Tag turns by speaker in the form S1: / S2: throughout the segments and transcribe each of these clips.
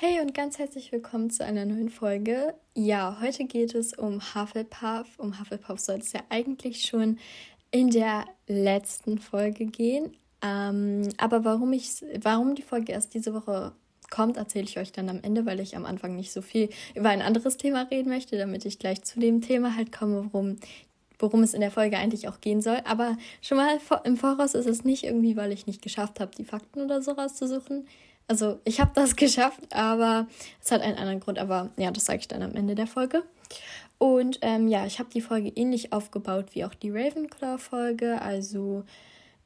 S1: Hey und ganz herzlich willkommen zu einer neuen Folge. Ja, heute geht es um Hufflepuff. Um Hufflepuff soll es ja eigentlich schon in der letzten Folge gehen. Ähm, aber warum, ich, warum die Folge erst diese Woche kommt, erzähle ich euch dann am Ende, weil ich am Anfang nicht so viel über ein anderes Thema reden möchte, damit ich gleich zu dem Thema halt komme, worum, worum es in der Folge eigentlich auch gehen soll. Aber schon mal im Voraus ist es nicht irgendwie, weil ich nicht geschafft habe, die Fakten oder so rauszusuchen also ich habe das geschafft, aber es hat einen anderen Grund. Aber ja, das sage ich dann am Ende der Folge. Und ähm, ja, ich habe die Folge ähnlich aufgebaut wie auch die Ravenclaw-Folge. Also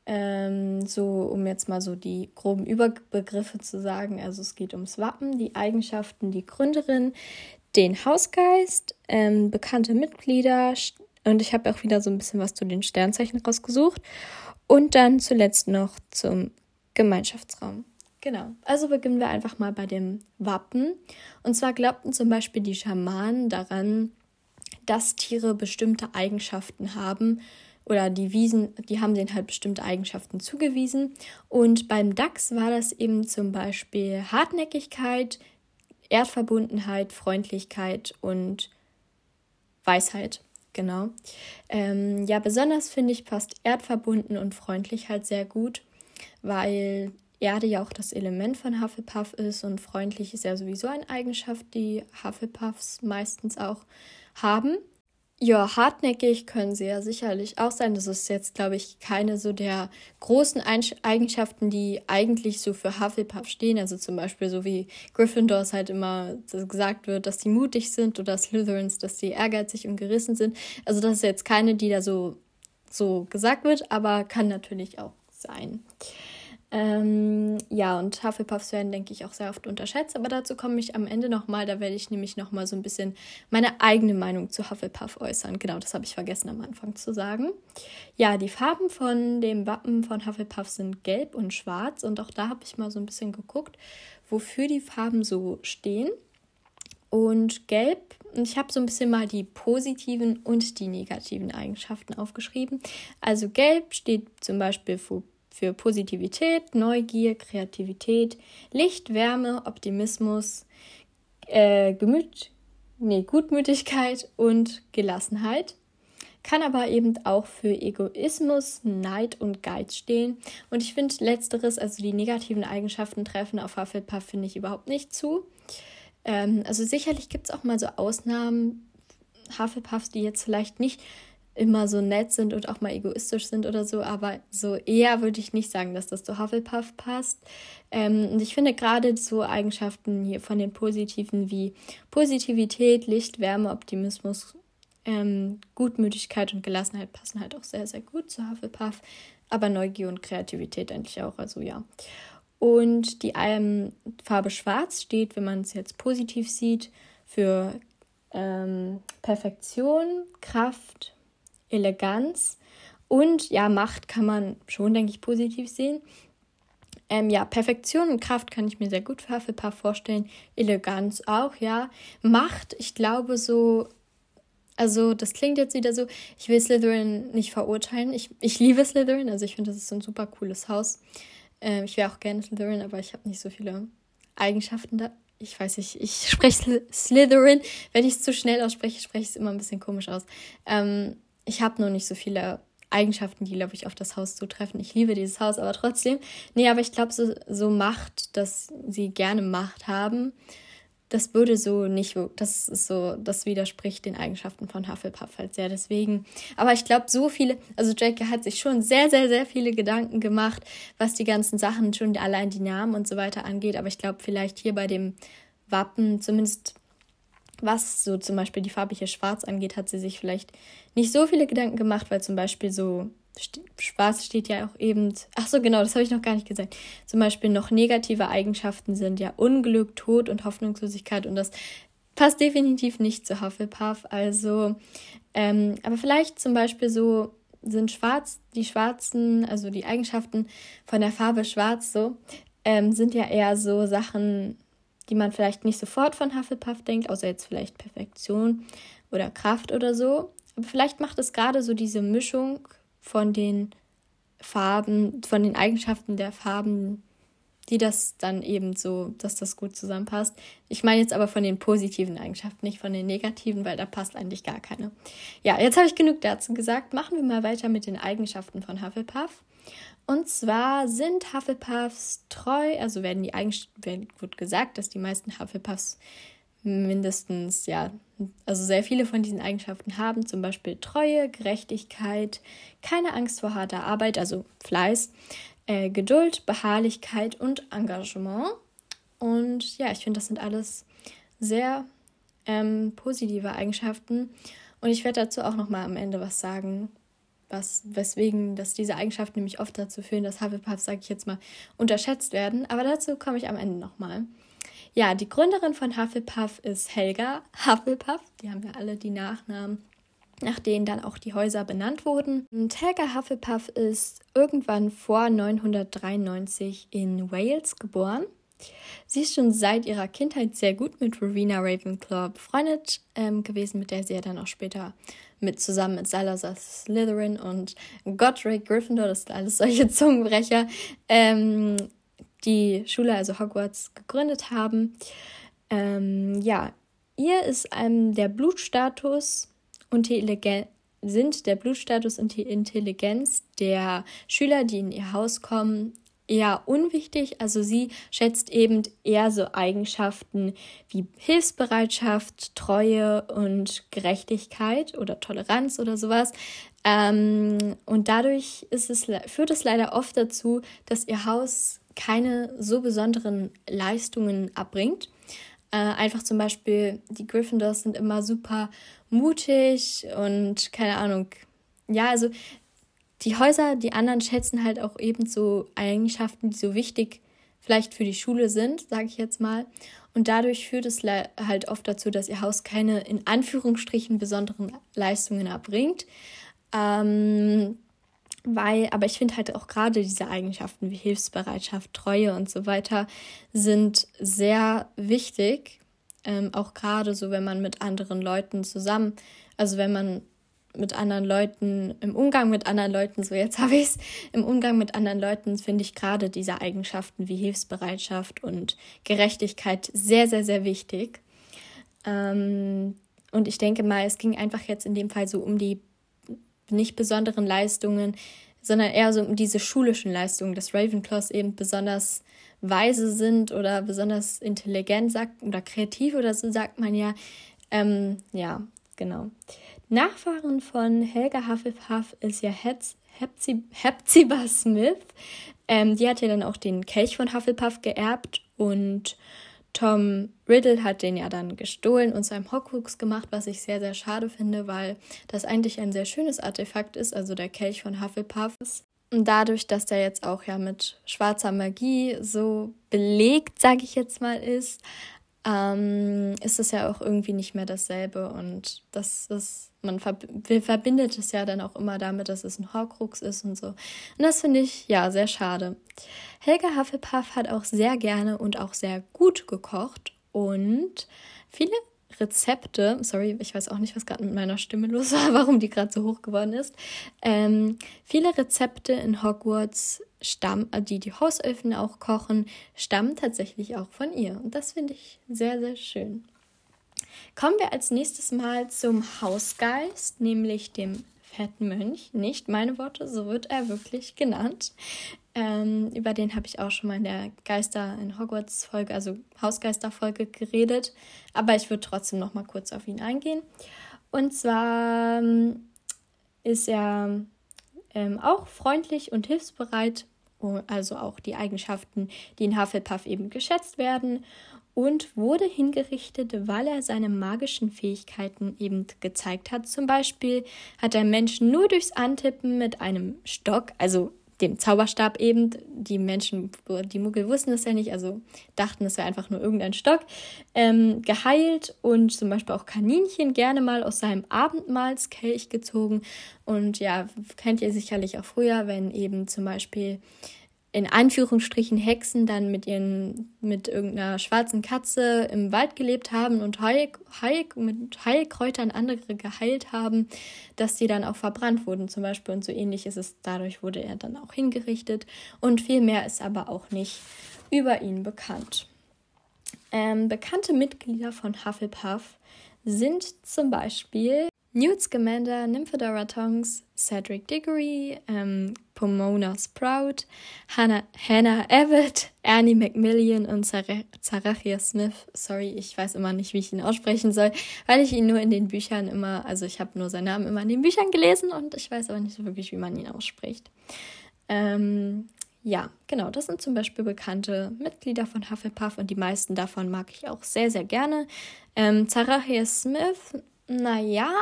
S1: ähm, so, um jetzt mal so die groben Überbegriffe zu sagen. Also es geht ums Wappen, die Eigenschaften, die Gründerin, den Hausgeist, ähm, bekannte Mitglieder und ich habe auch wieder so ein bisschen was zu den Sternzeichen rausgesucht. Und dann zuletzt noch zum Gemeinschaftsraum. Genau. Also beginnen wir einfach mal bei dem Wappen. Und zwar glaubten zum Beispiel die Schamanen daran, dass Tiere bestimmte Eigenschaften haben oder die Wiesen, die haben denen halt bestimmte Eigenschaften zugewiesen. Und beim Dachs war das eben zum Beispiel Hartnäckigkeit, Erdverbundenheit, Freundlichkeit und Weisheit. Genau. Ähm, ja, besonders finde ich passt erdverbunden und freundlich halt sehr gut, weil Erde ja auch das Element von Hufflepuff ist und freundlich ist ja sowieso eine Eigenschaft, die Hufflepuffs meistens auch haben. Ja, hartnäckig können sie ja sicherlich auch sein. Das ist jetzt, glaube ich, keine so der großen Eigenschaften, die eigentlich so für Hufflepuff stehen. Also zum Beispiel so wie Gryffindors halt immer gesagt wird, dass sie mutig sind oder Slytherins, dass sie ehrgeizig und gerissen sind. Also das ist jetzt keine, die da so, so gesagt wird, aber kann natürlich auch sein. Ähm, ja, und Hufflepuffs werden, denke ich, auch sehr oft unterschätzt, aber dazu komme ich am Ende nochmal. Da werde ich nämlich nochmal so ein bisschen meine eigene Meinung zu Hufflepuff äußern. Genau, das habe ich vergessen am Anfang zu sagen. Ja, die Farben von dem Wappen von Hufflepuff sind gelb und schwarz und auch da habe ich mal so ein bisschen geguckt, wofür die Farben so stehen. Und gelb, ich habe so ein bisschen mal die positiven und die negativen Eigenschaften aufgeschrieben. Also gelb steht zum Beispiel für für Positivität, Neugier, Kreativität, Licht, Wärme, Optimismus, äh, Gemüt, nee, Gutmütigkeit und Gelassenheit. Kann aber eben auch für Egoismus, Neid und Geiz stehen. Und ich finde letzteres, also die negativen Eigenschaften treffen auf Hufflepuff, finde ich überhaupt nicht zu. Ähm, also sicherlich gibt es auch mal so Ausnahmen, Hufflepuffs, die jetzt vielleicht nicht immer so nett sind und auch mal egoistisch sind oder so, aber so eher würde ich nicht sagen, dass das zu Hufflepuff passt. Ähm, und ich finde gerade so Eigenschaften hier von den positiven wie Positivität, Licht, Wärme, Optimismus, ähm, Gutmütigkeit und Gelassenheit passen halt auch sehr, sehr gut zu Hufflepuff, aber Neugier und Kreativität eigentlich auch, also ja. Und die ähm, Farbe Schwarz steht, wenn man es jetzt positiv sieht, für ähm, Perfektion, Kraft, Eleganz und ja, Macht kann man schon, denke ich, positiv sehen. Ähm, ja, Perfektion und Kraft kann ich mir sehr gut für Hufflepuff vorstellen. Eleganz auch, ja. Macht, ich glaube so, also das klingt jetzt wieder so, ich will Slytherin nicht verurteilen. Ich, ich liebe Slytherin, also ich finde, das ist so ein super cooles Haus. Ähm, ich wäre auch gerne Slytherin, aber ich habe nicht so viele Eigenschaften da. Ich weiß nicht, ich spreche Slytherin. Wenn ich es zu schnell ausspreche, spreche ich es immer ein bisschen komisch aus. Ähm, ich habe noch nicht so viele Eigenschaften, die, glaube ich, auf das Haus zutreffen. Ich liebe dieses Haus, aber trotzdem. Nee, aber ich glaube, so, so Macht, dass sie gerne Macht haben, das würde so nicht, das ist so, das widerspricht den Eigenschaften von Hufflepuff halt sehr. Deswegen, aber ich glaube, so viele, also Jackie hat sich schon sehr, sehr, sehr viele Gedanken gemacht, was die ganzen Sachen, schon allein die Namen und so weiter angeht. Aber ich glaube, vielleicht hier bei dem Wappen, zumindest was so zum Beispiel die farbliche Schwarz angeht, hat sie sich vielleicht nicht so viele Gedanken gemacht, weil zum Beispiel so Schwarz steht ja auch eben, ach so genau, das habe ich noch gar nicht gesagt. Zum Beispiel noch negative Eigenschaften sind ja Unglück, Tod und Hoffnungslosigkeit und das passt definitiv nicht zu Hufflepuff. Also, ähm, aber vielleicht zum Beispiel so sind schwarz, die schwarzen, also die Eigenschaften von der Farbe schwarz so, ähm, sind ja eher so Sachen, die man vielleicht nicht sofort von Hufflepuff denkt, außer jetzt vielleicht Perfektion oder Kraft oder so. Aber vielleicht macht es gerade so diese Mischung von den Farben, von den Eigenschaften der Farben, die das dann eben so, dass das gut zusammenpasst. Ich meine jetzt aber von den positiven Eigenschaften, nicht von den negativen, weil da passt eigentlich gar keine. Ja, jetzt habe ich genug dazu gesagt. Machen wir mal weiter mit den Eigenschaften von Hufflepuff. Und zwar sind Hufflepuffs treu, also werden die Eigenschaften, wird gesagt, dass die meisten Hufflepuffs mindestens, ja, also sehr viele von diesen Eigenschaften haben, zum Beispiel Treue, Gerechtigkeit, keine Angst vor harter Arbeit, also Fleiß, äh, Geduld, Beharrlichkeit und Engagement. Und ja, ich finde, das sind alles sehr ähm, positive Eigenschaften. Und ich werde dazu auch nochmal am Ende was sagen, was, weswegen dass diese Eigenschaften nämlich oft dazu führen, dass Hufflepuffs, sage ich jetzt mal, unterschätzt werden. Aber dazu komme ich am Ende nochmal. Ja, die Gründerin von Hufflepuff ist Helga Hufflepuff. Die haben ja alle die Nachnamen nach denen dann auch die Häuser benannt wurden. Und Helga Hufflepuff ist irgendwann vor 993 in Wales geboren. Sie ist schon seit ihrer Kindheit sehr gut mit Rowena Ravenclaw befreundet ähm, gewesen, mit der sie ja dann auch später mit zusammen mit Salazar Slytherin und Godric Gryffindor, das sind alles solche Zungenbrecher, ähm, die Schule, also Hogwarts, gegründet haben. Ähm, ja, ihr ist ähm, der Blutstatus und sind der Blutstatus und die Intelligenz der Schüler, die in ihr Haus kommen, eher unwichtig. Also sie schätzt eben eher so Eigenschaften wie Hilfsbereitschaft, Treue und Gerechtigkeit oder Toleranz oder sowas. Ähm, und dadurch ist es, führt es leider oft dazu, dass ihr Haus keine so besonderen Leistungen abbringt. Äh, einfach zum Beispiel, die Gryffindors sind immer super mutig und keine Ahnung. Ja, also die Häuser, die anderen schätzen halt auch eben so Eigenschaften, die so wichtig vielleicht für die Schule sind, sage ich jetzt mal. Und dadurch führt es halt oft dazu, dass ihr Haus keine in Anführungsstrichen besonderen Leistungen erbringt. Ähm, weil, aber ich finde halt auch gerade diese Eigenschaften wie Hilfsbereitschaft, Treue und so weiter sind sehr wichtig. Ähm, auch gerade so, wenn man mit anderen Leuten zusammen, also wenn man mit anderen Leuten, im Umgang mit anderen Leuten, so jetzt habe ich es, im Umgang mit anderen Leuten finde ich gerade diese Eigenschaften wie Hilfsbereitschaft und Gerechtigkeit sehr, sehr, sehr wichtig. Ähm, und ich denke mal, es ging einfach jetzt in dem Fall so um die nicht besonderen Leistungen, sondern eher so um diese schulischen Leistungen, dass Ravenclaws eben besonders weise sind oder besonders intelligent sagt oder kreativ oder so sagt man ja. Ähm, ja, genau. Nachfahren von Helga Hufflepuff ist ja Hepzibah Smith. Ähm, die hat ja dann auch den Kelch von Hufflepuff geerbt und Tom Riddle hat den ja dann gestohlen und zu einem Horcrux gemacht, was ich sehr, sehr schade finde, weil das eigentlich ein sehr schönes Artefakt ist, also der Kelch von Hufflepuff. Und dadurch, dass der jetzt auch ja mit schwarzer Magie so belegt, sage ich jetzt mal, ist, ähm, ist es ja auch irgendwie nicht mehr dasselbe. Und das ist, man verbindet es ja dann auch immer damit, dass es ein Horcrux ist und so. Und das finde ich ja sehr schade. Helga Hufflepuff hat auch sehr gerne und auch sehr gut gekocht und viele Rezepte, sorry, ich weiß auch nicht, was gerade mit meiner Stimme los war, warum die gerade so hoch geworden ist. Ähm, viele Rezepte in Hogwarts stammen, äh, die die Hausöfen auch kochen, stammen tatsächlich auch von ihr. Und das finde ich sehr, sehr schön. Kommen wir als nächstes mal zum Hausgeist, nämlich dem fetten Mönch. Nicht meine Worte, so wird er wirklich genannt. Ähm, über den habe ich auch schon mal in der Geister in Hogwarts Folge, also Hausgeister Folge geredet. Aber ich würde trotzdem noch mal kurz auf ihn eingehen. Und zwar ähm, ist er ähm, auch freundlich und hilfsbereit, also auch die Eigenschaften, die in Hufflepuff eben geschätzt werden und wurde hingerichtet, weil er seine magischen Fähigkeiten eben gezeigt hat. Zum Beispiel hat er Menschen nur durchs Antippen mit einem Stock, also dem Zauberstab eben, die Menschen, die Muggel wussten es ja nicht, also dachten, es wäre einfach nur irgendein Stock, ähm, geheilt und zum Beispiel auch Kaninchen gerne mal aus seinem Abendmahlskelch gezogen. Und ja, kennt ihr sicherlich auch früher, wenn eben zum Beispiel in Anführungsstrichen Hexen dann mit ihren, mit irgendeiner schwarzen Katze im Wald gelebt haben und Heil, Heil, mit Heilkräutern andere geheilt haben, dass sie dann auch verbrannt wurden zum Beispiel und so ähnlich ist es. Dadurch wurde er dann auch hingerichtet und viel mehr ist aber auch nicht über ihn bekannt. Ähm, bekannte Mitglieder von Hufflepuff sind zum Beispiel Newt Scamander, Nymphadora Tonks, Cedric Diggory, ähm, Pomona Sprout, Hannah, Hannah Abbott, Ernie Macmillan und Zarachia Smith. Sorry, ich weiß immer nicht, wie ich ihn aussprechen soll, weil ich ihn nur in den Büchern immer, also ich habe nur seinen Namen immer in den Büchern gelesen und ich weiß aber nicht so wirklich, wie man ihn ausspricht. Ähm, ja, genau, das sind zum Beispiel bekannte Mitglieder von Hufflepuff und die meisten davon mag ich auch sehr, sehr gerne. Ähm, Zarachia Smith, naja,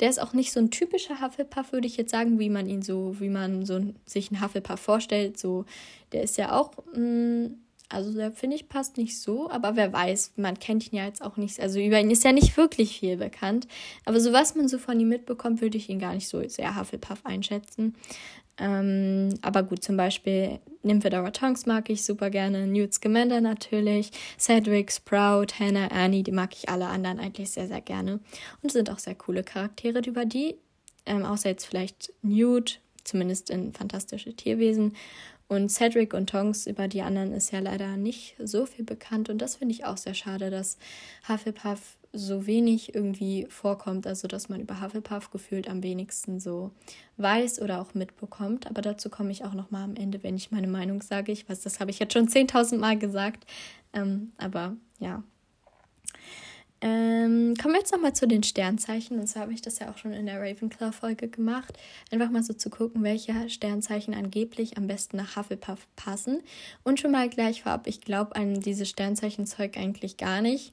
S1: der ist auch nicht so ein typischer Hufflepuff, würde ich jetzt sagen, wie man ihn so, wie man so sich einen Hufflepuff vorstellt. So, der ist ja auch, mh, mm, also der finde ich passt nicht so, aber wer weiß, man kennt ihn ja jetzt auch nicht. Also über ihn ist ja nicht wirklich viel bekannt. Aber so was man so von ihm mitbekommt, würde ich ihn gar nicht so sehr Hufflepuff einschätzen. Ähm, aber gut, zum Beispiel Nymphadora Tonks mag ich super gerne, Newt Scamander natürlich, Cedric, Sprout, Hannah, Annie, die mag ich alle anderen eigentlich sehr, sehr gerne. Und sind auch sehr coole Charaktere, über die, ähm, außer jetzt vielleicht Newt, zumindest in Fantastische Tierwesen. Und Cedric und Tonks, über die anderen ist ja leider nicht so viel bekannt. Und das finde ich auch sehr schade, dass Hufflepuff so wenig irgendwie vorkommt, also dass man über Hufflepuff gefühlt am wenigsten so weiß oder auch mitbekommt. Aber dazu komme ich auch noch mal am Ende, wenn ich meine Meinung sage. Ich weiß, das habe ich jetzt schon 10.000 Mal gesagt. Ähm, aber ja. Ähm, kommen wir jetzt nochmal zu den Sternzeichen. Und zwar habe ich das ja auch schon in der Ravenclaw-Folge gemacht. Einfach mal so zu gucken, welche Sternzeichen angeblich am besten nach Hufflepuff passen. Und schon mal gleich vorab, ich glaube an dieses Sternzeichenzeug eigentlich gar nicht.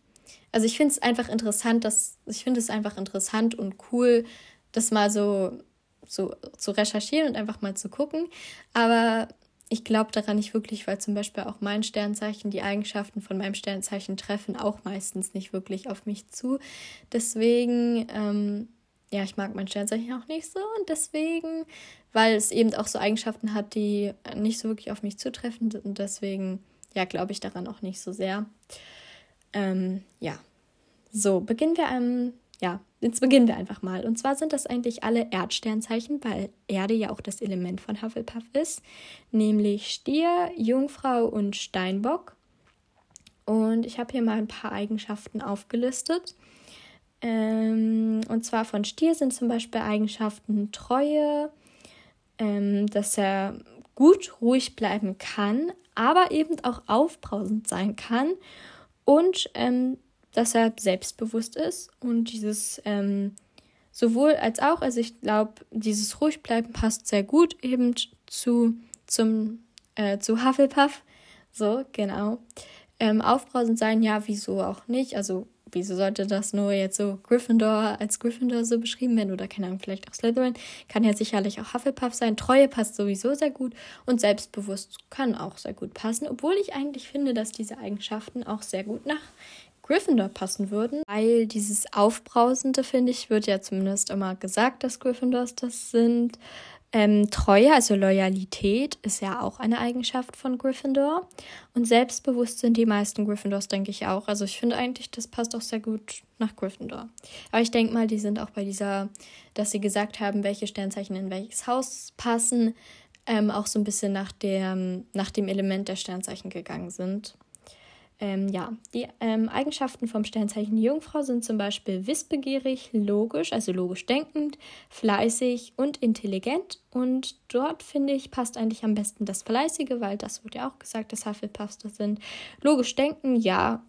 S1: Also ich finde es einfach interessant, dass ich finde es einfach interessant und cool, das mal so, so zu recherchieren und einfach mal zu gucken. Aber ich glaube daran nicht wirklich, weil zum Beispiel auch mein Sternzeichen, die Eigenschaften von meinem Sternzeichen treffen auch meistens nicht wirklich auf mich zu. Deswegen, ähm, ja, ich mag mein Sternzeichen auch nicht so und deswegen, weil es eben auch so Eigenschaften hat, die nicht so wirklich auf mich zutreffen und deswegen, ja, glaube ich daran auch nicht so sehr. Ähm, ja, so, beginnen wir ähm, ja, jetzt beginnen wir einfach mal. Und zwar sind das eigentlich alle Erdsternzeichen, weil Erde ja auch das Element von Hufflepuff ist, nämlich Stier, Jungfrau und Steinbock. Und ich habe hier mal ein paar Eigenschaften aufgelistet. Ähm, und zwar von Stier sind zum Beispiel Eigenschaften Treue, ähm, dass er gut ruhig bleiben kann, aber eben auch aufbrausend sein kann und ähm, dass er selbstbewusst ist und dieses ähm, sowohl als auch, also ich glaube, dieses Ruhigbleiben passt sehr gut eben zu, zum, äh, zu Hufflepuff. So, genau. Ähm, aufbrausend sein, ja, wieso auch nicht? Also, wieso sollte das nur jetzt so Gryffindor als Gryffindor so beschrieben werden oder keine Ahnung, vielleicht auch Slytherin? Kann ja sicherlich auch Hufflepuff sein. Treue passt sowieso sehr gut und selbstbewusst kann auch sehr gut passen, obwohl ich eigentlich finde, dass diese Eigenschaften auch sehr gut nach Gryffindor passen würden, weil dieses Aufbrausende, finde ich, wird ja zumindest immer gesagt, dass Gryffindors das sind. Ähm, Treue, also Loyalität, ist ja auch eine Eigenschaft von Gryffindor. Und selbstbewusst sind die meisten Gryffindors, denke ich auch. Also ich finde eigentlich, das passt auch sehr gut nach Gryffindor. Aber ich denke mal, die sind auch bei dieser, dass sie gesagt haben, welche Sternzeichen in welches Haus passen, ähm, auch so ein bisschen nach, der, nach dem Element der Sternzeichen gegangen sind. Ähm, ja, die ähm, Eigenschaften vom Sternzeichen Jungfrau sind zum Beispiel wissbegierig, logisch, also logisch denkend, fleißig und intelligent. Und dort finde ich, passt eigentlich am besten das Fleißige, weil das wird ja auch gesagt, dass Hufflepuffs das sind. Logisch denken, ja,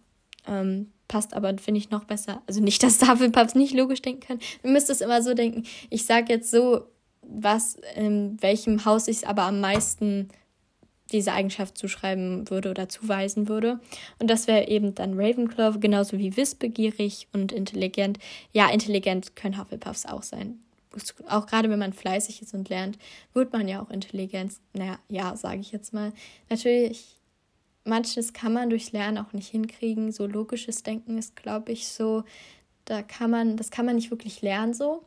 S1: ähm, passt aber, finde ich, noch besser. Also nicht, dass Hufflepuffs nicht logisch denken können. Ihr müsst es immer so denken. Ich sage jetzt so, was, in welchem Haus ich es aber am meisten diese Eigenschaft zuschreiben würde oder zuweisen würde. Und das wäre eben dann Ravenclaw, genauso wie wissbegierig und intelligent. Ja, intelligent können Hufflepuffs auch sein. Auch gerade wenn man fleißig ist und lernt, wird man ja auch intelligent. Naja, ja, sage ich jetzt mal. Natürlich, manches kann man durch Lernen auch nicht hinkriegen. So logisches Denken ist, glaube ich, so, da kann man, das kann man nicht wirklich lernen so.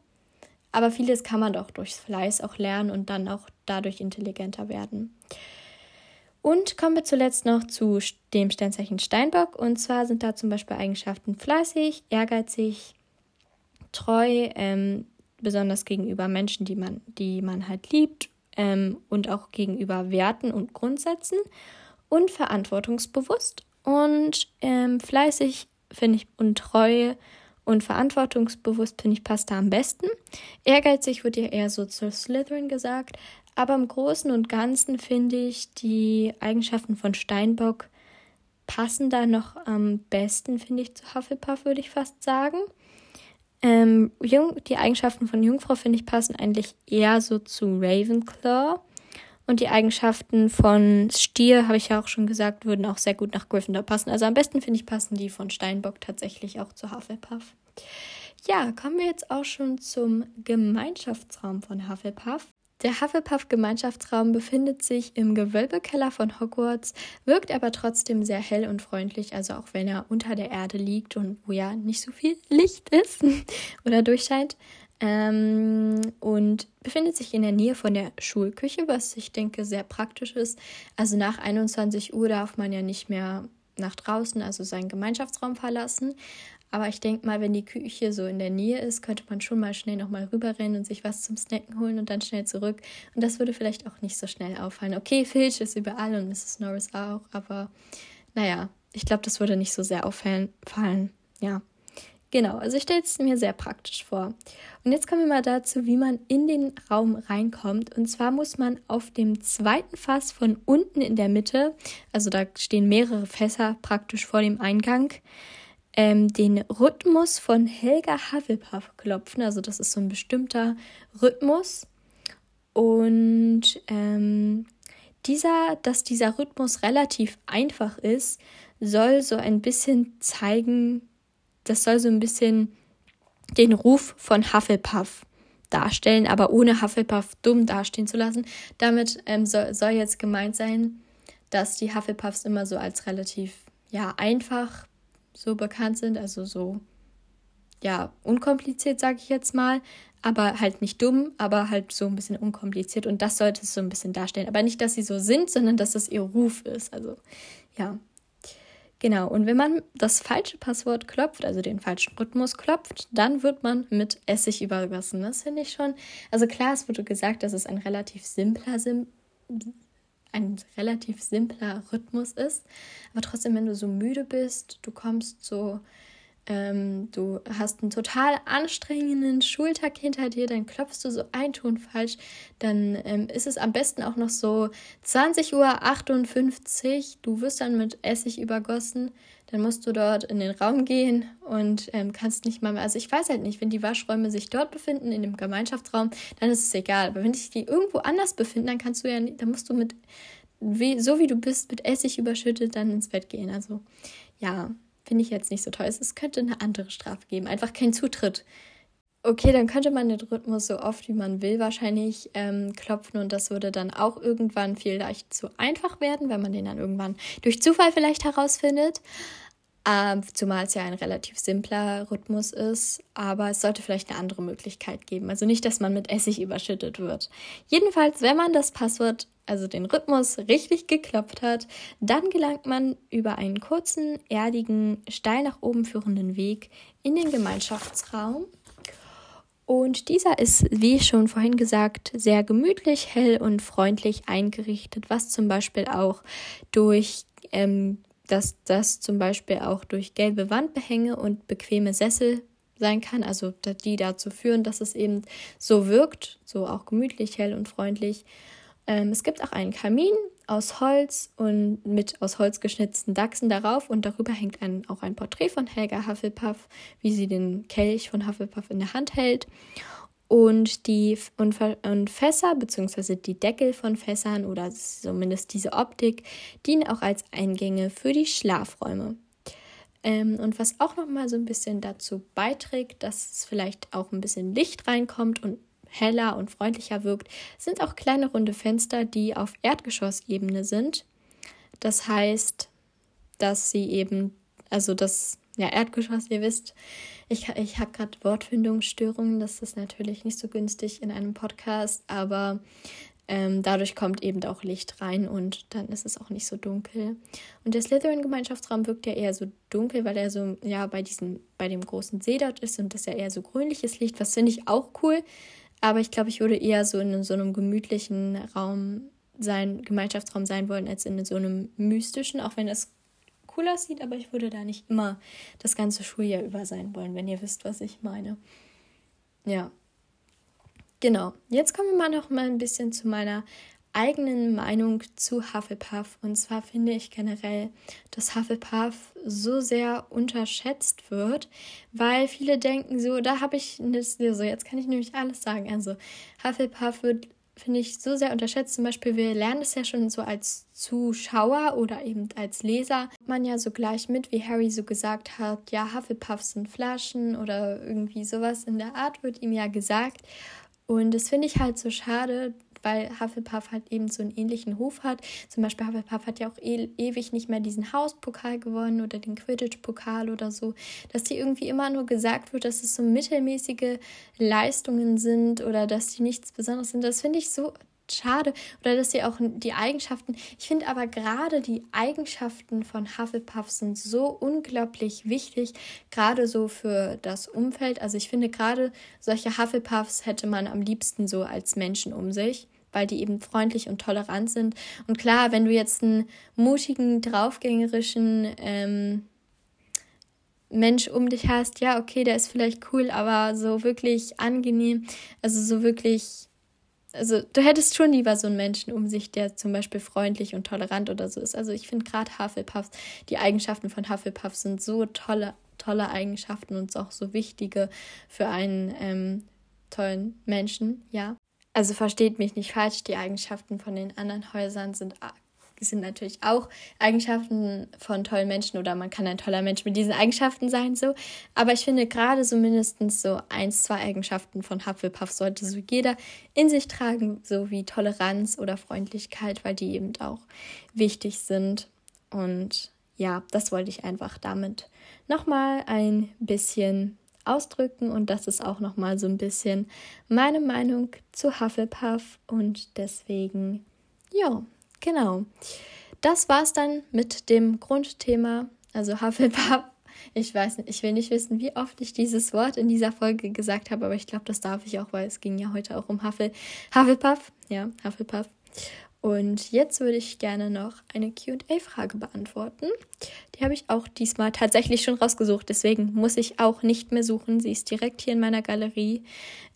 S1: Aber vieles kann man doch durchs Fleiß auch lernen und dann auch dadurch intelligenter werden. Und kommen wir zuletzt noch zu dem Sternzeichen Steinbock. Und zwar sind da zum Beispiel Eigenschaften fleißig, ehrgeizig, treu, ähm, besonders gegenüber Menschen, die man, die man halt liebt ähm, und auch gegenüber Werten und Grundsätzen und verantwortungsbewusst und ähm, fleißig finde ich und treu und verantwortungsbewusst finde ich passt da am besten. Ehrgeizig wird ja eher so zu Slytherin gesagt, aber im Großen und Ganzen finde ich die Eigenschaften von Steinbock passen da noch am besten, finde ich, zu Hufflepuff, würde ich fast sagen. Ähm, die Eigenschaften von Jungfrau, finde ich, passen eigentlich eher so zu Ravenclaw. Und die Eigenschaften von Stier, habe ich ja auch schon gesagt, würden auch sehr gut nach Gryffindor passen. Also am besten, finde ich, passen die von Steinbock tatsächlich auch zu Hufflepuff. Ja, kommen wir jetzt auch schon zum Gemeinschaftsraum von Hufflepuff. Der Hufflepuff-Gemeinschaftsraum befindet sich im Gewölbekeller von Hogwarts, wirkt aber trotzdem sehr hell und freundlich, also auch wenn er unter der Erde liegt und wo ja nicht so viel Licht ist oder durchscheint. Ähm, und befindet sich in der Nähe von der Schulküche, was ich denke sehr praktisch ist. Also nach 21 Uhr darf man ja nicht mehr nach draußen, also seinen Gemeinschaftsraum verlassen. Aber ich denke mal, wenn die Küche so in der Nähe ist, könnte man schon mal schnell nochmal rüberrennen und sich was zum Snacken holen und dann schnell zurück. Und das würde vielleicht auch nicht so schnell auffallen. Okay, Filch ist überall und Mrs. Norris auch, aber naja, ich glaube, das würde nicht so sehr auffallen. Ja. Genau, also ich stelle es mir sehr praktisch vor. Und jetzt kommen wir mal dazu, wie man in den Raum reinkommt. Und zwar muss man auf dem zweiten Fass von unten in der Mitte, also da stehen mehrere Fässer praktisch vor dem Eingang, ähm, den Rhythmus von Helga Hufflepuff klopfen. Also das ist so ein bestimmter Rhythmus. Und ähm, dieser, dass dieser Rhythmus relativ einfach ist, soll so ein bisschen zeigen, das soll so ein bisschen den Ruf von Hufflepuff darstellen, aber ohne Hufflepuff dumm dastehen zu lassen. Damit ähm, soll, soll jetzt gemeint sein, dass die Hufflepuffs immer so als relativ ja einfach so bekannt sind, also so ja unkompliziert, sage ich jetzt mal, aber halt nicht dumm, aber halt so ein bisschen unkompliziert und das sollte es so ein bisschen darstellen, aber nicht, dass sie so sind, sondern dass das ihr Ruf ist. Also ja, Genau, und wenn man das falsche Passwort klopft, also den falschen Rhythmus klopft, dann wird man mit Essig übergossen. Das finde ich schon. Also klar, es wurde gesagt, dass es ein relativ simpler, sim ein relativ simpler Rhythmus ist. Aber trotzdem, wenn du so müde bist, du kommst so ähm, du hast einen total anstrengenden Schultag hinter dir, dann klopfst du so ein Ton falsch, dann ähm, ist es am besten auch noch so 20.58 Uhr, du wirst dann mit Essig übergossen, dann musst du dort in den Raum gehen und ähm, kannst nicht mal mehr, also ich weiß halt nicht, wenn die Waschräume sich dort befinden, in dem Gemeinschaftsraum, dann ist es egal, aber wenn sich die irgendwo anders befinden, dann kannst du ja, dann musst du mit, wie, so wie du bist, mit Essig überschüttet, dann ins Bett gehen, also ja, Finde ich jetzt nicht so toll. Es könnte eine andere Strafe geben. Einfach kein Zutritt. Okay, dann könnte man den Rhythmus so oft wie man will wahrscheinlich ähm, klopfen und das würde dann auch irgendwann vielleicht zu einfach werden, wenn man den dann irgendwann durch Zufall vielleicht herausfindet. Ähm, zumal es ja ein relativ simpler Rhythmus ist, aber es sollte vielleicht eine andere Möglichkeit geben. Also nicht, dass man mit Essig überschüttet wird. Jedenfalls, wenn man das Passwort also den Rhythmus richtig geklopft hat, dann gelangt man über einen kurzen, erdigen, steil nach oben führenden Weg in den Gemeinschaftsraum. Und dieser ist, wie schon vorhin gesagt, sehr gemütlich, hell und freundlich eingerichtet, was zum Beispiel auch durch ähm, dass das zum Beispiel auch durch gelbe Wandbehänge und bequeme Sessel sein kann, also die dazu führen, dass es eben so wirkt, so auch gemütlich, hell und freundlich. Ähm, es gibt auch einen Kamin aus Holz und mit aus Holz geschnitzten Dachsen darauf und darüber hängt ein, auch ein Porträt von Helga Hufflepuff, wie sie den Kelch von Hufflepuff in der Hand hält. Und die und, Fässer bzw. die Deckel von Fässern oder zumindest diese Optik dienen auch als Eingänge für die Schlafräume. Ähm, und was auch noch mal so ein bisschen dazu beiträgt, dass es vielleicht auch ein bisschen Licht reinkommt und heller und freundlicher wirkt, sind auch kleine runde Fenster, die auf Erdgeschossebene sind. Das heißt, dass sie eben, also das ja, Erdgeschoss, ihr wisst, ich, ich habe gerade Wortfindungsstörungen, das ist natürlich nicht so günstig in einem Podcast, aber Ähm, dadurch kommt eben auch Licht rein und dann ist es auch nicht so dunkel. Und der Slytherin-Gemeinschaftsraum wirkt ja eher so dunkel, weil er so, ja, bei diesem, bei dem großen See dort ist und das ja eher so grünliches Licht, was finde ich auch cool. Aber ich glaube, ich würde eher so in so einem gemütlichen Raum sein, Gemeinschaftsraum sein wollen, als in so einem mystischen, auch wenn das cool aussieht, aber ich würde da nicht immer das ganze Schuljahr über sein wollen, wenn ihr wisst, was ich meine. Ja. Genau. Jetzt kommen wir mal noch mal ein bisschen zu meiner eigenen Meinung zu Hufflepuff. Und zwar finde ich generell, dass Hufflepuff so sehr unterschätzt wird, weil viele denken so, da habe ich so, jetzt kann ich nämlich alles sagen. Also Hufflepuff wird finde ich so sehr unterschätzt. Zum Beispiel, wir lernen es ja schon so als Zuschauer oder eben als Leser. Man ja so gleich mit, wie Harry so gesagt hat, ja, Hufflepuffs sind Flaschen oder irgendwie sowas in der Art wird ihm ja gesagt. Und das finde ich halt so schade, weil Hufflepuff halt eben so einen ähnlichen Hof hat. Zum Beispiel Hufflepuff hat ja auch e ewig nicht mehr diesen Hauspokal gewonnen oder den Quidditch-Pokal oder so, dass die irgendwie immer nur gesagt wird, dass es so mittelmäßige Leistungen sind oder dass die nichts Besonderes sind. Das finde ich so schade oder dass sie auch die Eigenschaften, ich finde aber gerade die Eigenschaften von Hufflepuff sind so unglaublich wichtig, gerade so für das Umfeld. Also ich finde gerade solche Hufflepuffs hätte man am liebsten so als Menschen um sich weil die eben freundlich und tolerant sind. Und klar, wenn du jetzt einen mutigen, draufgängerischen ähm, Mensch um dich hast, ja, okay, der ist vielleicht cool, aber so wirklich angenehm, also so wirklich also du hättest schon lieber so einen Menschen um sich, der zum Beispiel freundlich und tolerant oder so ist. Also ich finde gerade Hufflepuffs, die Eigenschaften von Hufflepuff sind so tolle, tolle Eigenschaften und auch so wichtige für einen ähm, tollen Menschen, ja. Also versteht mich nicht falsch, die Eigenschaften von den anderen Häusern sind sind natürlich auch Eigenschaften von tollen Menschen oder man kann ein toller Mensch mit diesen Eigenschaften sein, so. Aber ich finde gerade so mindestens so eins, zwei Eigenschaften von Hufflepuff sollte so jeder in sich tragen, so wie Toleranz oder Freundlichkeit, weil die eben auch wichtig sind. Und ja, das wollte ich einfach damit nochmal ein bisschen ausdrücken und das ist auch nochmal so ein bisschen meine Meinung zu Hufflepuff und deswegen, ja, Genau. Das war's dann mit dem Grundthema, also Hufflepuff. Ich weiß nicht, ich will nicht wissen, wie oft ich dieses Wort in dieser Folge gesagt habe, aber ich glaube, das darf ich auch, weil es ging ja heute auch um Huffle, Hufflepuff. Ja, Hufflepuff. Und jetzt würde ich gerne noch eine QA-Frage beantworten. Die habe ich auch diesmal tatsächlich schon rausgesucht, deswegen muss ich auch nicht mehr suchen. Sie ist direkt hier in meiner Galerie.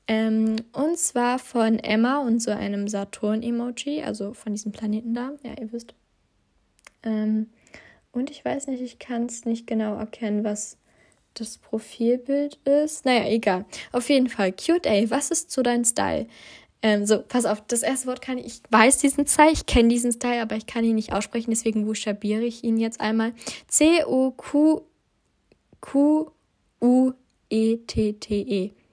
S1: Ähm, und zwar von Emma und so einem Saturn-Emoji, also von diesem Planeten da. Ja, ihr wisst. Ähm, und ich weiß nicht, ich kann es nicht genau erkennen, was das Profilbild ist. Naja, egal. Auf jeden Fall, QA, was ist so dein Style? Ähm, so, pass auf, das erste Wort kann ich, ich weiß diesen Style, ich kenne diesen Style, aber ich kann ihn nicht aussprechen, deswegen buchstabiere ich ihn jetzt einmal. C-O-Q-Q-U-E-T-T-E. -E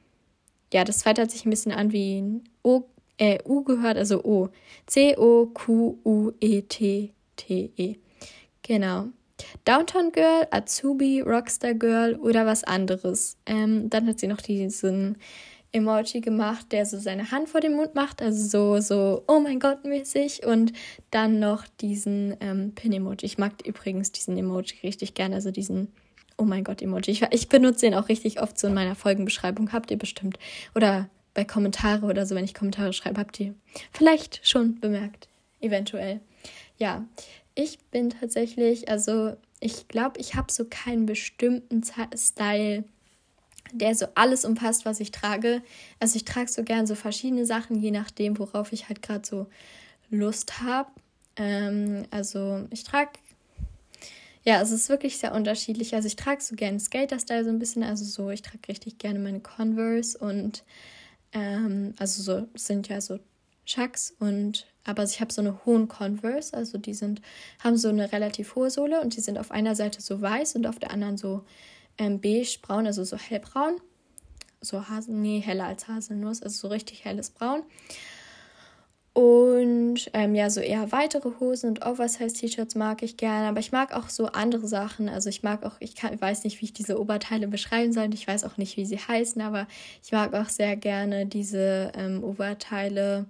S1: ja, das zweite hat sich ein bisschen an wie ein O, äh, U gehört, also O. C-O-Q-U-E-T-T-E. -E. Genau. Downtown Girl, Azubi, Rockstar Girl oder was anderes. Ähm, dann hat sie noch diesen Emoji gemacht, der so seine Hand vor dem Mund macht, also so, so, oh mein Gott mäßig. Und dann noch diesen ähm, Pin-Emoji. Ich mag übrigens diesen Emoji richtig gerne, also diesen Oh mein Gott, Emoji. Ich, ich benutze den auch richtig oft so in meiner Folgenbeschreibung. Habt ihr bestimmt. Oder bei Kommentare oder so, wenn ich Kommentare schreibe, habt ihr vielleicht schon bemerkt. Eventuell. Ja, ich bin tatsächlich, also ich glaube, ich habe so keinen bestimmten Style, der so alles umfasst, was ich trage. Also ich trage so gern so verschiedene Sachen, je nachdem, worauf ich halt gerade so Lust habe. Ähm, also ich trage ja, es ist wirklich sehr unterschiedlich. Also ich trage so gerne Skater-Style so ein bisschen, also so, ich trage richtig gerne meine Converse und ähm, also so sind ja so Chucks und aber ich habe so eine hohen Converse, also die sind haben so eine relativ hohe Sohle und die sind auf einer Seite so weiß und auf der anderen so ähm, beige braun, also so hellbraun, so Hasen, nee heller als Haselnuss, also so richtig helles Braun. Und ähm, ja, so eher weitere Hosen und Oversize-T-Shirts mag ich gerne, aber ich mag auch so andere Sachen. Also ich mag auch, ich kann, weiß nicht, wie ich diese Oberteile beschreiben soll. Ich weiß auch nicht, wie sie heißen, aber ich mag auch sehr gerne diese ähm, Oberteile,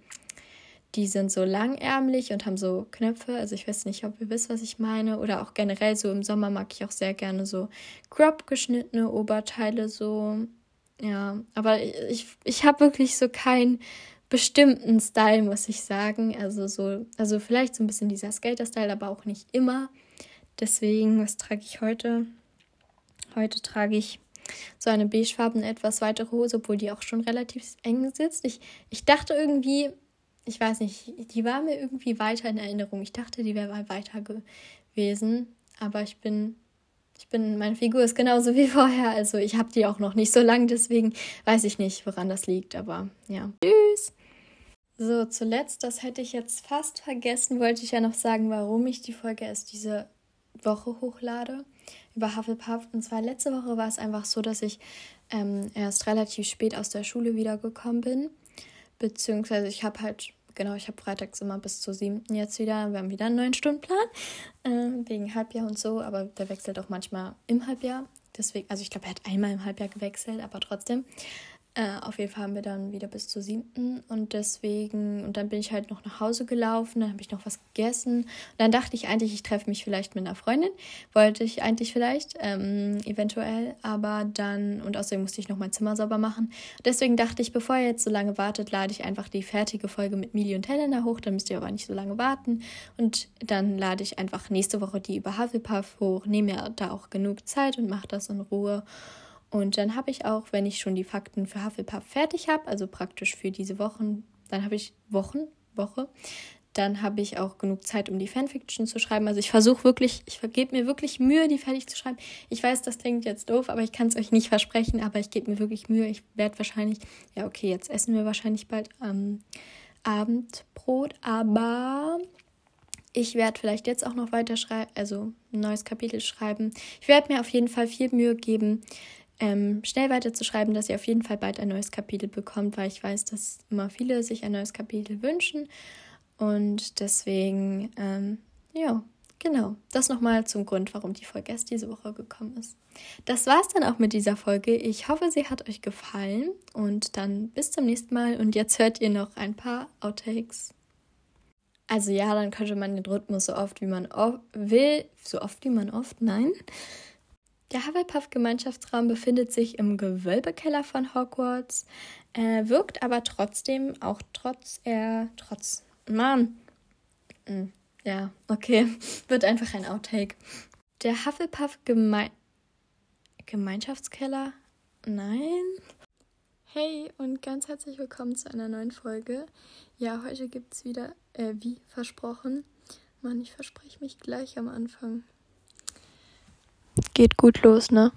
S1: die sind so langärmlich und haben so Knöpfe. Also ich weiß nicht, ob ihr wisst, was ich meine. Oder auch generell so im Sommer mag ich auch sehr gerne so crop geschnittene Oberteile so. Ja, aber ich, ich habe wirklich so keinen bestimmten Style, muss ich sagen. Also so, also vielleicht so ein bisschen dieser Skater-Style, aber auch nicht immer. Deswegen, was trage ich heute? Heute trage ich so eine beigefarbene, etwas weitere Hose, obwohl die auch schon relativ eng sitzt. Ich, ich dachte irgendwie, ich weiß nicht, die war mir irgendwie weiter in Erinnerung. Ich dachte, die wäre weiter gewesen, aber ich bin, ich bin, meine Figur ist genauso wie vorher. Also ich habe die auch noch nicht so lange, deswegen weiß ich nicht, woran das liegt, aber ja. Tschüss! So, zuletzt, das hätte ich jetzt fast vergessen, wollte ich ja noch sagen, warum ich die Folge erst diese Woche hochlade über Hufflepuff. Und zwar letzte Woche war es einfach so, dass ich ähm, erst relativ spät aus der Schule wiedergekommen bin. Beziehungsweise ich habe halt, genau, ich habe freitags immer bis zur siebten jetzt wieder, wir haben wieder einen neuen Stundenplan, äh, wegen Halbjahr und so, aber der wechselt auch manchmal im Halbjahr. Deswegen, also ich glaube, er hat einmal im Halbjahr gewechselt, aber trotzdem. Äh, auf jeden Fall haben wir dann wieder bis zur siebten und deswegen, und dann bin ich halt noch nach Hause gelaufen, dann habe ich noch was gegessen. Und dann dachte ich eigentlich, ich treffe mich vielleicht mit einer Freundin. Wollte ich eigentlich vielleicht, ähm, eventuell, aber dann, und außerdem musste ich noch mein Zimmer sauber machen. Deswegen dachte ich, bevor ihr jetzt so lange wartet, lade ich einfach die fertige Folge mit Mili und Helena hoch, dann müsst ihr aber nicht so lange warten. Und dann lade ich einfach nächste Woche die über Hufflepuff hoch, nehme mir da auch genug Zeit und mache das in Ruhe. Und dann habe ich auch, wenn ich schon die Fakten für Hufflepuff fertig habe, also praktisch für diese Wochen, dann habe ich Wochen, Woche, dann habe ich auch genug Zeit, um die Fanfiction zu schreiben. Also ich versuche wirklich, ich vergebe mir wirklich Mühe, die fertig zu schreiben. Ich weiß, das klingt jetzt doof, aber ich kann es euch nicht versprechen, aber ich gebe mir wirklich Mühe. Ich werde wahrscheinlich, ja okay, jetzt essen wir wahrscheinlich bald ähm, Abendbrot, aber ich werde vielleicht jetzt auch noch weiter schreiben, also ein neues Kapitel schreiben. Ich werde mir auf jeden Fall viel Mühe geben, ähm, schnell weiterzuschreiben, dass ihr auf jeden Fall bald ein neues Kapitel bekommt, weil ich weiß, dass immer viele sich ein neues Kapitel wünschen. Und deswegen, ähm, ja, genau. Das nochmal zum Grund, warum die Folge erst diese Woche gekommen ist. Das war es dann auch mit dieser Folge. Ich hoffe, sie hat euch gefallen. Und dann bis zum nächsten Mal. Und jetzt hört ihr noch ein paar Outtakes. Also ja, dann könnte man den Rhythmus so oft wie man will, so oft wie man oft, nein. Der Hufflepuff-Gemeinschaftsraum befindet sich im Gewölbekeller von Hogwarts, äh, wirkt aber trotzdem, auch trotz er, trotz, Mann, hm, ja, okay, wird einfach ein Outtake. Der Hufflepuff-Gemeinschaftskeller, Gemeinschaftskeller? Nein? Hey und ganz herzlich willkommen zu einer neuen Folge. Ja, heute gibt es wieder, äh, wie versprochen. Mann, ich verspreche mich gleich am Anfang. Geht gut los, ne?